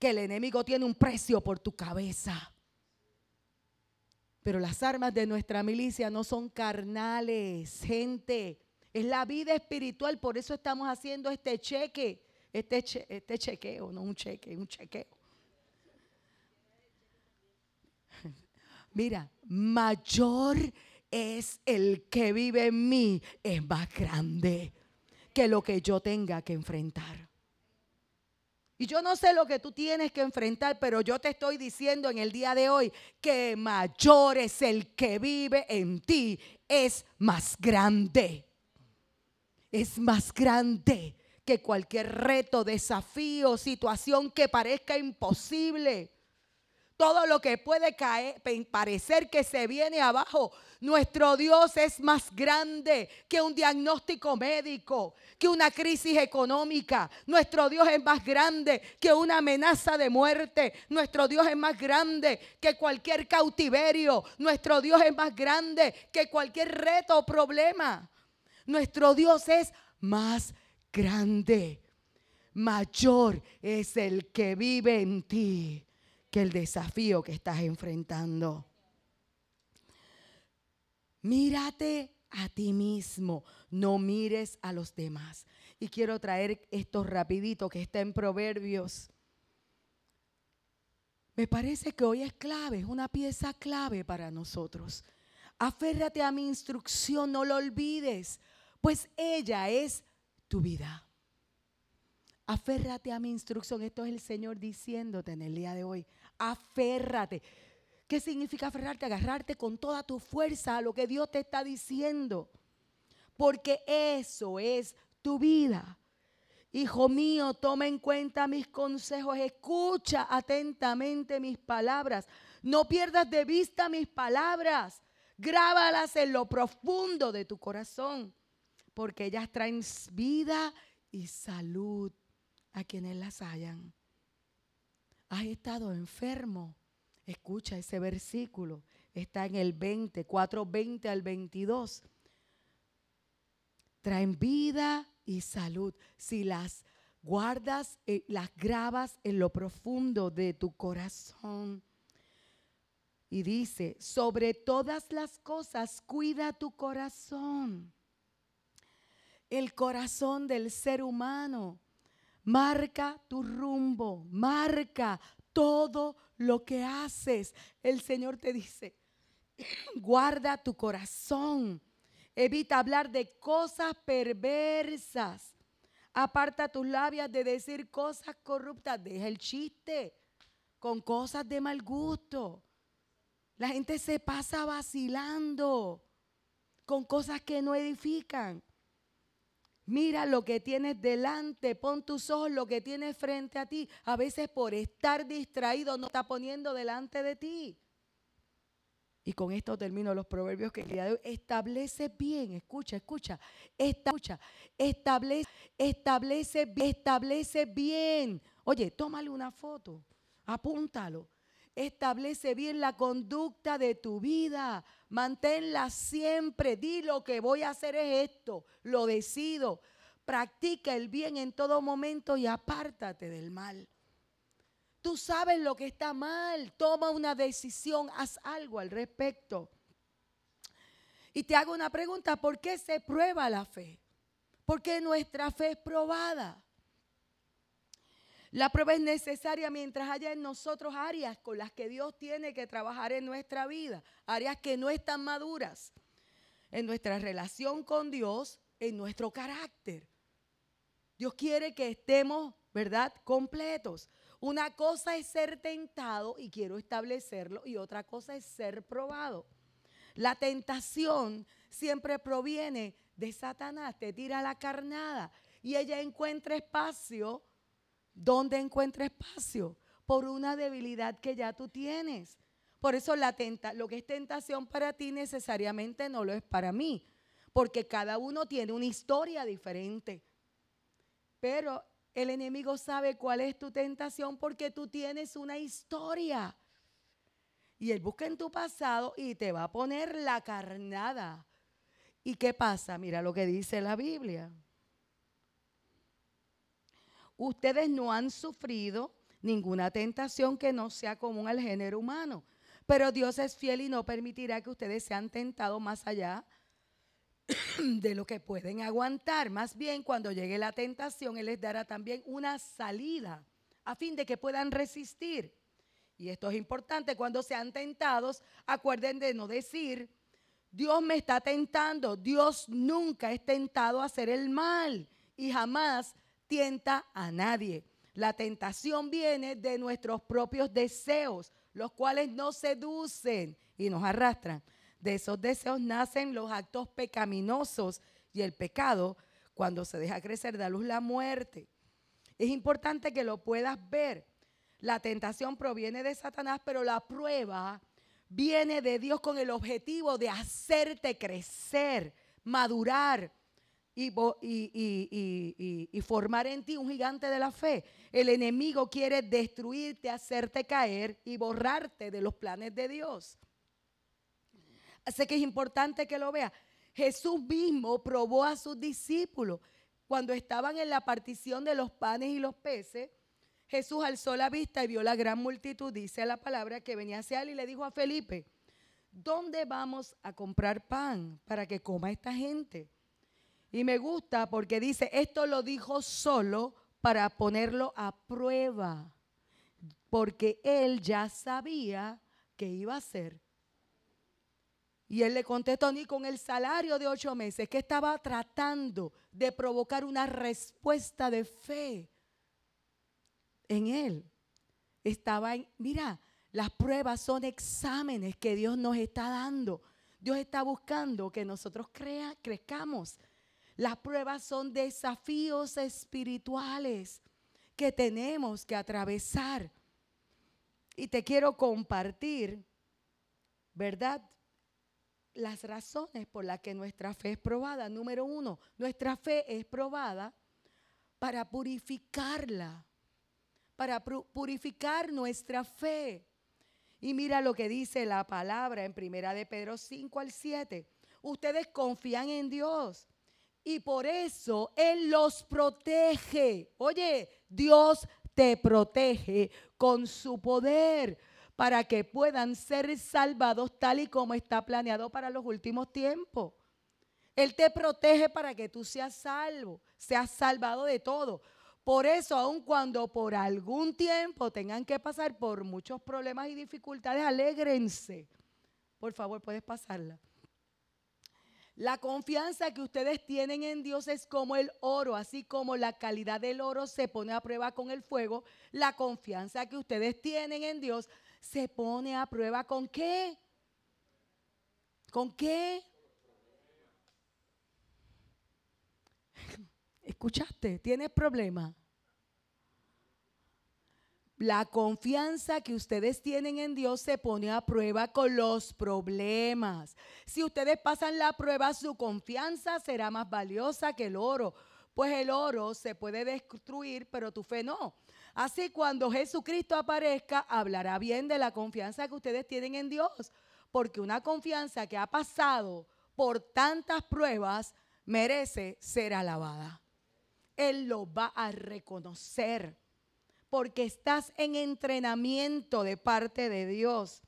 que el enemigo tiene un precio por tu cabeza. Pero las armas de nuestra milicia no son carnales, gente. Es la vida espiritual, por eso estamos haciendo este cheque, este, este chequeo, no un cheque, un chequeo. Mira, mayor es el que vive en mí, es más grande que lo que yo tenga que enfrentar. Y yo no sé lo que tú tienes que enfrentar, pero yo te estoy diciendo en el día de hoy que mayor es el que vive en ti, es más grande. Es más grande que cualquier reto, desafío, situación que parezca imposible todo lo que puede caer, parecer que se viene abajo. Nuestro Dios es más grande que un diagnóstico médico, que una crisis económica. Nuestro Dios es más grande que una amenaza de muerte. Nuestro Dios es más grande que cualquier cautiverio. Nuestro Dios es más grande que cualquier reto o problema. Nuestro Dios es más grande. Mayor es el que vive en ti que el desafío que estás enfrentando. Mírate a ti mismo, no mires a los demás. Y quiero traer esto rapidito que está en Proverbios. Me parece que hoy es clave, es una pieza clave para nosotros. Aférrate a mi instrucción, no lo olvides, pues ella es tu vida. Aférrate a mi instrucción. Esto es el Señor diciéndote en el día de hoy aférrate. ¿Qué significa aferrarte? Agarrarte con toda tu fuerza a lo que Dios te está diciendo. Porque eso es tu vida. Hijo mío, toma en cuenta mis consejos, escucha atentamente mis palabras. No pierdas de vista mis palabras. Grábalas en lo profundo de tu corazón, porque ellas traen vida y salud a quienes las hayan has estado enfermo, escucha ese versículo. Está en el 20, 4, 20 al 22. Traen vida y salud si las guardas, y las grabas en lo profundo de tu corazón. Y dice, sobre todas las cosas, cuida tu corazón. El corazón del ser humano Marca tu rumbo, marca todo lo que haces. El Señor te dice, guarda tu corazón, evita hablar de cosas perversas, aparta tus labios de decir cosas corruptas, deja el chiste con cosas de mal gusto. La gente se pasa vacilando con cosas que no edifican. Mira lo que tienes delante, pon tus ojos lo que tienes frente a ti. A veces por estar distraído no está poniendo delante de ti. Y con esto termino los proverbios que día de. Establece bien, escucha, escucha, escucha, establece, establece, establece bien. Oye, tómale una foto, apúntalo. Establece bien la conducta de tu vida. Manténla siempre. Di lo que voy a hacer es esto. Lo decido. Practica el bien en todo momento y apártate del mal. Tú sabes lo que está mal. Toma una decisión. Haz algo al respecto. Y te hago una pregunta. ¿Por qué se prueba la fe? Porque nuestra fe es probada. La prueba es necesaria mientras haya en nosotros áreas con las que Dios tiene que trabajar en nuestra vida, áreas que no están maduras, en nuestra relación con Dios, en nuestro carácter. Dios quiere que estemos, ¿verdad?, completos. Una cosa es ser tentado y quiero establecerlo y otra cosa es ser probado. La tentación siempre proviene de Satanás, te tira la carnada y ella encuentra espacio. ¿Dónde encuentra espacio? Por una debilidad que ya tú tienes. Por eso la tenta, lo que es tentación para ti necesariamente no lo es para mí, porque cada uno tiene una historia diferente. Pero el enemigo sabe cuál es tu tentación porque tú tienes una historia. Y él busca en tu pasado y te va a poner la carnada. ¿Y qué pasa? Mira lo que dice la Biblia. Ustedes no han sufrido ninguna tentación que no sea común al género humano. Pero Dios es fiel y no permitirá que ustedes sean tentados más allá de lo que pueden aguantar. Más bien, cuando llegue la tentación, Él les dará también una salida a fin de que puedan resistir. Y esto es importante, cuando sean tentados, acuerden de no decir, Dios me está tentando. Dios nunca es tentado a hacer el mal y jamás tienta a nadie. La tentación viene de nuestros propios deseos, los cuales nos seducen y nos arrastran. De esos deseos nacen los actos pecaminosos y el pecado, cuando se deja crecer, da luz la muerte. Es importante que lo puedas ver. La tentación proviene de Satanás, pero la prueba viene de Dios con el objetivo de hacerte crecer, madurar y, formar en ti un gigante de la fe. El enemigo quiere destruirte, hacerte caer y borrarte de los planes de Dios. Así que es importante que lo vea. Jesús mismo probó a sus discípulos cuando estaban en la partición de los panes y los peces. Jesús alzó la vista y vio la gran multitud, dice la palabra, que venía hacia él y le dijo a Felipe, ¿dónde vamos a comprar pan para que coma esta gente? Y me gusta porque dice, esto lo dijo solo para ponerlo a prueba, porque él ya sabía que iba a ser y él le contestó, ni con el salario de ocho meses, que estaba tratando de provocar una respuesta de fe en él. Estaba en, mira, las pruebas son exámenes que Dios nos está dando. Dios está buscando que nosotros crea, crezcamos. Las pruebas son desafíos espirituales que tenemos que atravesar. Y te quiero compartir, ¿verdad? las razones por las que nuestra fe es probada. Número uno, nuestra fe es probada para purificarla, para purificar nuestra fe. Y mira lo que dice la palabra en primera de Pedro 5 al 7. Ustedes confían en Dios y por eso Él los protege. Oye, Dios te protege con su poder para que puedan ser salvados tal y como está planeado para los últimos tiempos. Él te protege para que tú seas salvo, seas salvado de todo. Por eso, aun cuando por algún tiempo tengan que pasar por muchos problemas y dificultades, alégrense. Por favor, puedes pasarla. La confianza que ustedes tienen en Dios es como el oro, así como la calidad del oro se pone a prueba con el fuego, la confianza que ustedes tienen en Dios se pone a prueba con qué? ¿Con qué? ¿Escuchaste? ¿Tienes problema? La confianza que ustedes tienen en Dios se pone a prueba con los problemas. Si ustedes pasan la prueba, su confianza será más valiosa que el oro, pues el oro se puede destruir, pero tu fe no. Así cuando Jesucristo aparezca, hablará bien de la confianza que ustedes tienen en Dios, porque una confianza que ha pasado por tantas pruebas merece ser alabada. Él lo va a reconocer, porque estás en entrenamiento de parte de Dios.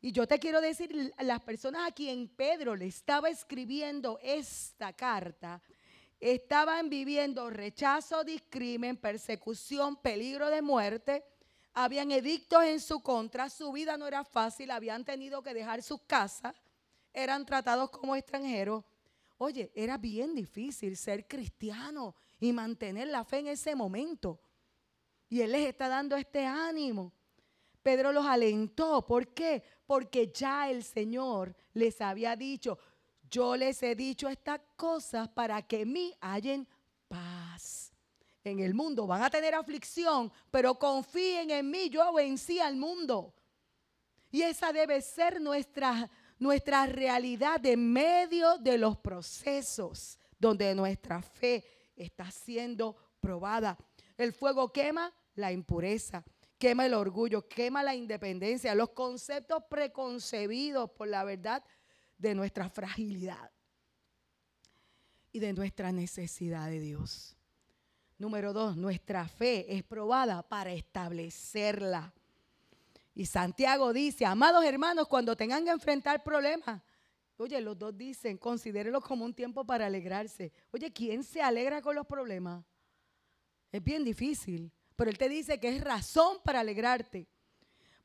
Y yo te quiero decir, las personas a quien Pedro le estaba escribiendo esta carta, estaban viviendo rechazo, discrimen, persecución, peligro de muerte. Habían edictos en su contra, su vida no era fácil, habían tenido que dejar sus casas, eran tratados como extranjeros. Oye, era bien difícil ser cristiano y mantener la fe en ese momento. Y Él les está dando este ánimo. Pedro los alentó. ¿Por qué? Porque ya el Señor les había dicho, yo les he dicho estas cosas para que mí hallen paz. En el mundo van a tener aflicción, pero confíen en mí, yo vencí al mundo. Y esa debe ser nuestra, nuestra realidad en medio de los procesos donde nuestra fe está siendo probada. El fuego quema la impureza, quema el orgullo, quema la independencia, los conceptos preconcebidos por la verdad de nuestra fragilidad y de nuestra necesidad de Dios. Número dos, nuestra fe es probada para establecerla. Y Santiago dice, amados hermanos, cuando tengan que enfrentar problemas, oye, los dos dicen, considérenlo como un tiempo para alegrarse. Oye, ¿quién se alegra con los problemas? Es bien difícil, pero él te dice que es razón para alegrarte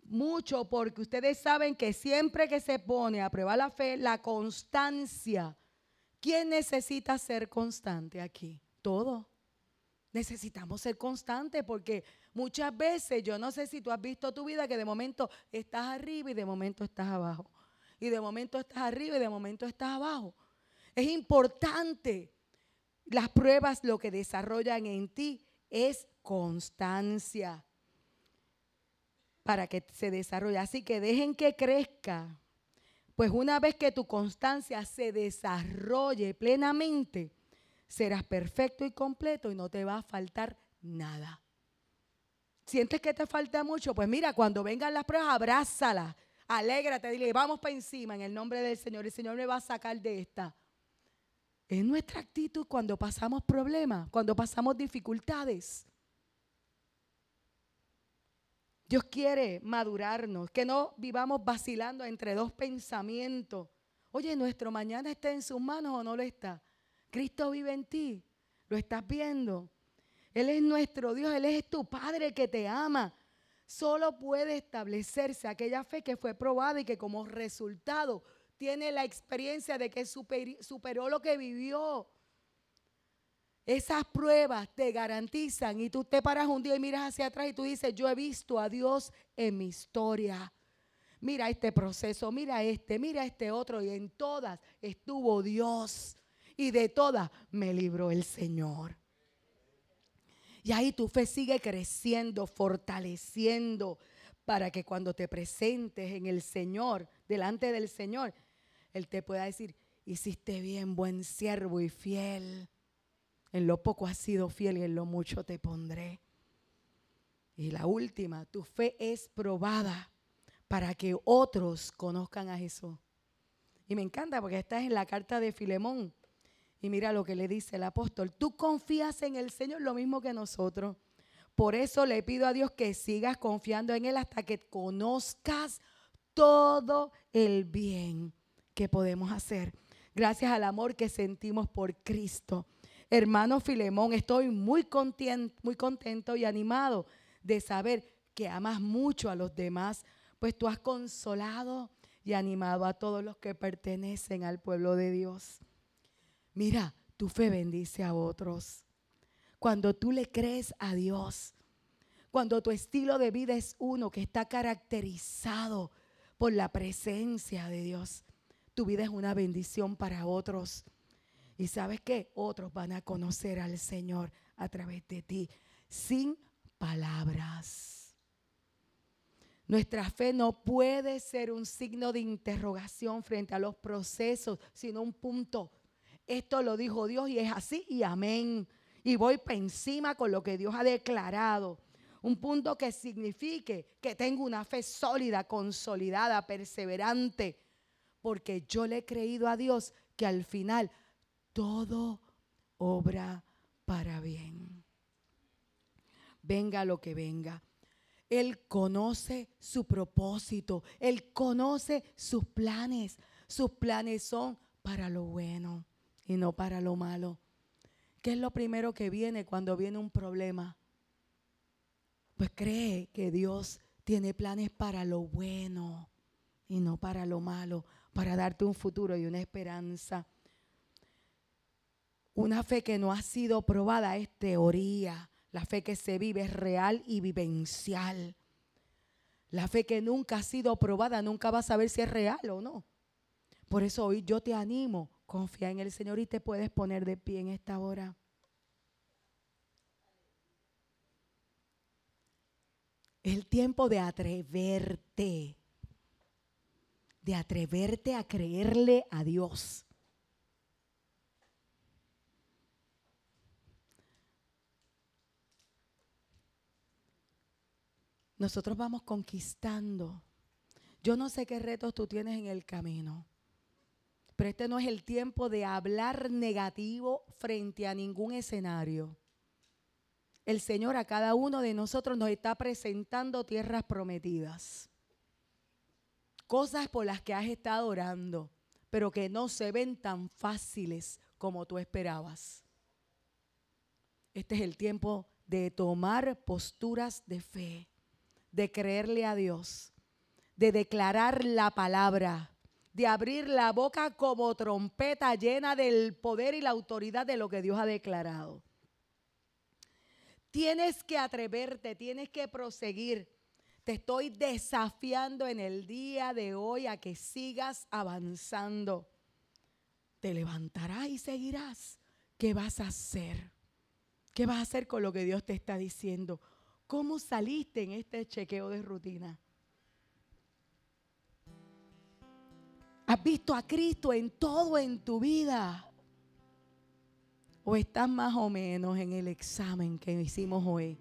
mucho porque ustedes saben que siempre que se pone a prueba la fe, la constancia. ¿Quién necesita ser constante aquí? Todo. Necesitamos ser constantes porque muchas veces, yo no sé si tú has visto tu vida que de momento estás arriba y de momento estás abajo. Y de momento estás arriba y de momento estás abajo. Es importante. Las pruebas lo que desarrollan en ti es constancia para que se desarrolle. Así que dejen que crezca. Pues una vez que tu constancia se desarrolle plenamente, serás perfecto y completo y no te va a faltar nada. ¿Sientes que te falta mucho? Pues mira, cuando vengan las pruebas, abrázalas, alégrate, dile, vamos para encima en el nombre del Señor. El Señor me va a sacar de esta. Es nuestra actitud cuando pasamos problemas, cuando pasamos dificultades. Dios quiere madurarnos, que no vivamos vacilando entre dos pensamientos. Oye, nuestro mañana está en sus manos o no lo está. Cristo vive en ti. ¿Lo estás viendo? Él es nuestro Dios, Él es tu Padre que te ama. Solo puede establecerse aquella fe que fue probada y que como resultado tiene la experiencia de que superó lo que vivió. Esas pruebas te garantizan y tú te paras un día y miras hacia atrás y tú dices, yo he visto a Dios en mi historia. Mira este proceso, mira este, mira este otro y en todas estuvo Dios y de todas me libró el Señor. Y ahí tu fe sigue creciendo, fortaleciendo para que cuando te presentes en el Señor, delante del Señor, Él te pueda decir, hiciste bien, buen siervo y fiel. En lo poco has sido fiel y en lo mucho te pondré. Y la última, tu fe es probada para que otros conozcan a Jesús. Y me encanta porque esta es en la carta de Filemón. Y mira lo que le dice el apóstol. Tú confías en el Señor lo mismo que nosotros. Por eso le pido a Dios que sigas confiando en Él hasta que conozcas todo el bien que podemos hacer. Gracias al amor que sentimos por Cristo. Hermano Filemón, estoy muy contento, muy contento y animado de saber que amas mucho a los demás, pues tú has consolado y animado a todos los que pertenecen al pueblo de Dios. Mira, tu fe bendice a otros. Cuando tú le crees a Dios, cuando tu estilo de vida es uno que está caracterizado por la presencia de Dios, tu vida es una bendición para otros. Y sabes qué? Otros van a conocer al Señor a través de ti, sin palabras. Nuestra fe no puede ser un signo de interrogación frente a los procesos, sino un punto. Esto lo dijo Dios y es así y amén. Y voy para encima con lo que Dios ha declarado. Un punto que signifique que tengo una fe sólida, consolidada, perseverante, porque yo le he creído a Dios que al final todo obra para bien. Venga lo que venga. Él conoce su propósito, Él conoce sus planes. Sus planes son para lo bueno y no para lo malo. ¿Qué es lo primero que viene cuando viene un problema? Pues cree que Dios tiene planes para lo bueno y no para lo malo, para darte un futuro y una esperanza. Una fe que no ha sido probada es teoría. La fe que se vive es real y vivencial. La fe que nunca ha sido probada nunca va a saber si es real o no. Por eso hoy yo te animo, confía en el Señor y te puedes poner de pie en esta hora. el tiempo de atreverte, de atreverte a creerle a Dios. Nosotros vamos conquistando. Yo no sé qué retos tú tienes en el camino, pero este no es el tiempo de hablar negativo frente a ningún escenario el Señor a cada uno de nosotros nos está presentando tierras prometidas. Cosas por las que has estado orando, pero que no se ven tan fáciles como tú esperabas. Este es el tiempo de tomar posturas de fe, de creerle a Dios, de declarar la palabra, de abrir la boca como trompeta llena del poder y la autoridad de lo que Dios ha declarado. Tienes que atreverte, tienes que proseguir. Te estoy desafiando en el día de hoy a que sigas avanzando. Te levantarás y seguirás. ¿Qué vas a hacer? ¿Qué vas a hacer con lo que Dios te está diciendo? ¿Cómo saliste en este chequeo de rutina? ¿Has visto a Cristo en todo en tu vida? ¿O estás más o menos en el examen que hicimos hoy?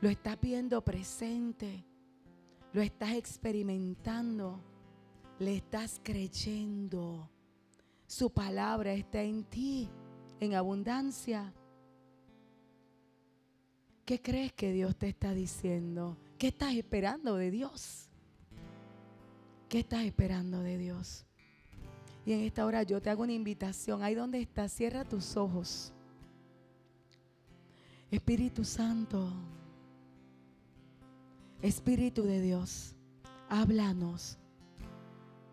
¿Lo estás viendo presente? ¿Lo estás experimentando? ¿Le estás creyendo? Su palabra está en ti en abundancia. ¿Qué crees que Dios te está diciendo? ¿Qué estás esperando de Dios? ¿Qué estás esperando de Dios? Y en esta hora yo te hago una invitación. Ahí donde estás, cierra tus ojos. Espíritu Santo, Espíritu de Dios, háblanos.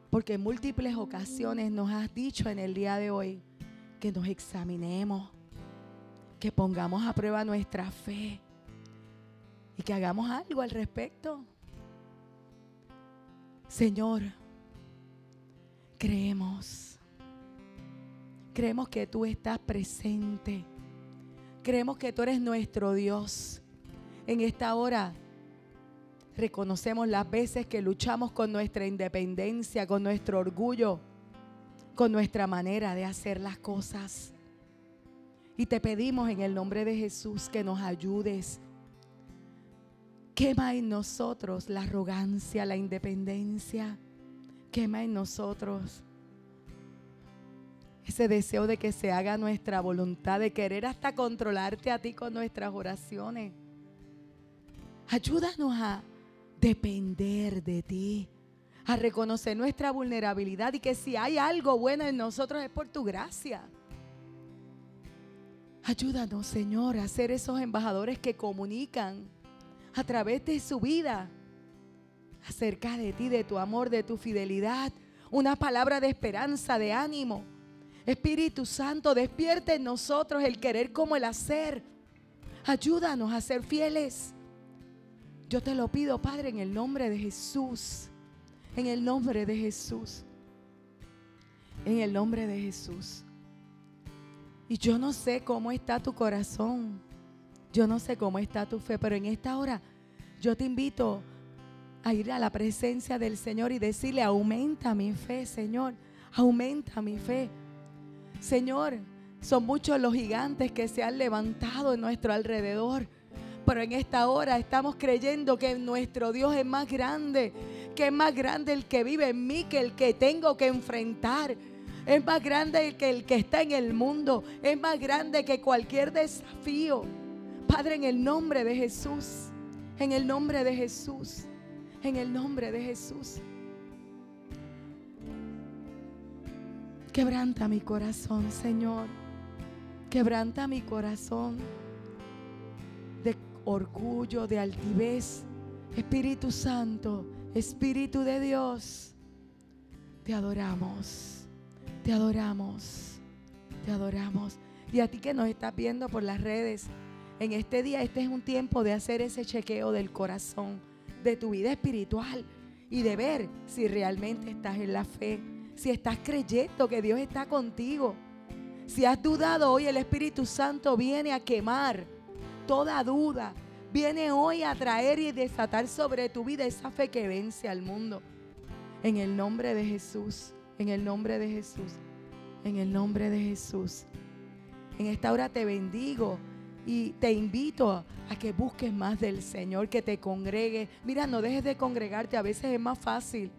Porque en múltiples ocasiones nos has dicho en el día de hoy que nos examinemos, que pongamos a prueba nuestra fe y que hagamos algo al respecto. Señor, Creemos. Creemos que tú estás presente. Creemos que tú eres nuestro Dios. En esta hora reconocemos las veces que luchamos con nuestra independencia, con nuestro orgullo, con nuestra manera de hacer las cosas. Y te pedimos en el nombre de Jesús que nos ayudes. Quema en nosotros la arrogancia, la independencia quema en nosotros ese deseo de que se haga nuestra voluntad, de querer hasta controlarte a ti con nuestras oraciones. Ayúdanos a depender de ti, a reconocer nuestra vulnerabilidad y que si hay algo bueno en nosotros es por tu gracia. Ayúdanos, Señor, a ser esos embajadores que comunican a través de su vida acerca de ti, de tu amor, de tu fidelidad. Una palabra de esperanza, de ánimo. Espíritu Santo, despierte en nosotros el querer como el hacer. Ayúdanos a ser fieles. Yo te lo pido, Padre, en el nombre de Jesús. En el nombre de Jesús. En el nombre de Jesús. Y yo no sé cómo está tu corazón. Yo no sé cómo está tu fe, pero en esta hora yo te invito a ir a la presencia del Señor y decirle, aumenta mi fe, Señor, aumenta mi fe. Señor, son muchos los gigantes que se han levantado en nuestro alrededor, pero en esta hora estamos creyendo que nuestro Dios es más grande, que es más grande el que vive en mí que el que tengo que enfrentar. Es más grande que el que está en el mundo. Es más grande que cualquier desafío. Padre, en el nombre de Jesús. En el nombre de Jesús en el nombre de Jesús. Quebranta mi corazón, Señor. Quebranta mi corazón orgullo, de altivez. Espíritu Santo, Espíritu de Dios, te adoramos, te adoramos, te adoramos. Y a ti que nos estás viendo por las redes, en este día, este es un tiempo de hacer ese chequeo del corazón, de tu vida espiritual y de ver si realmente estás en la fe, si estás creyendo que Dios está contigo. Si has dudado hoy, el Espíritu Santo viene a quemar toda duda. Viene hoy a traer y desatar sobre tu vida esa fe que vence al mundo. En el nombre de Jesús, en el nombre de Jesús, en el nombre de Jesús. En esta hora te bendigo y te invito a que busques más del Señor, que te congregues. Mira, no dejes de congregarte. A veces es más fácil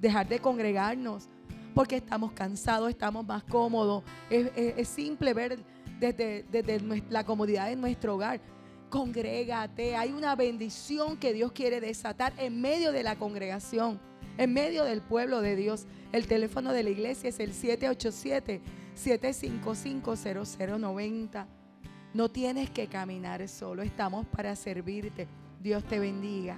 dejar de congregarnos porque estamos cansados, estamos más cómodos. Es, simple ver desde, desde la comodidad de nuestro hogar. Congrégate, hay una bendición que Dios quiere desatar en medio de la congregación, en medio del pueblo de Dios. El teléfono de la iglesia es el 787-755-0090. No tienes que caminar solo, estamos para servirte. Dios te bendiga.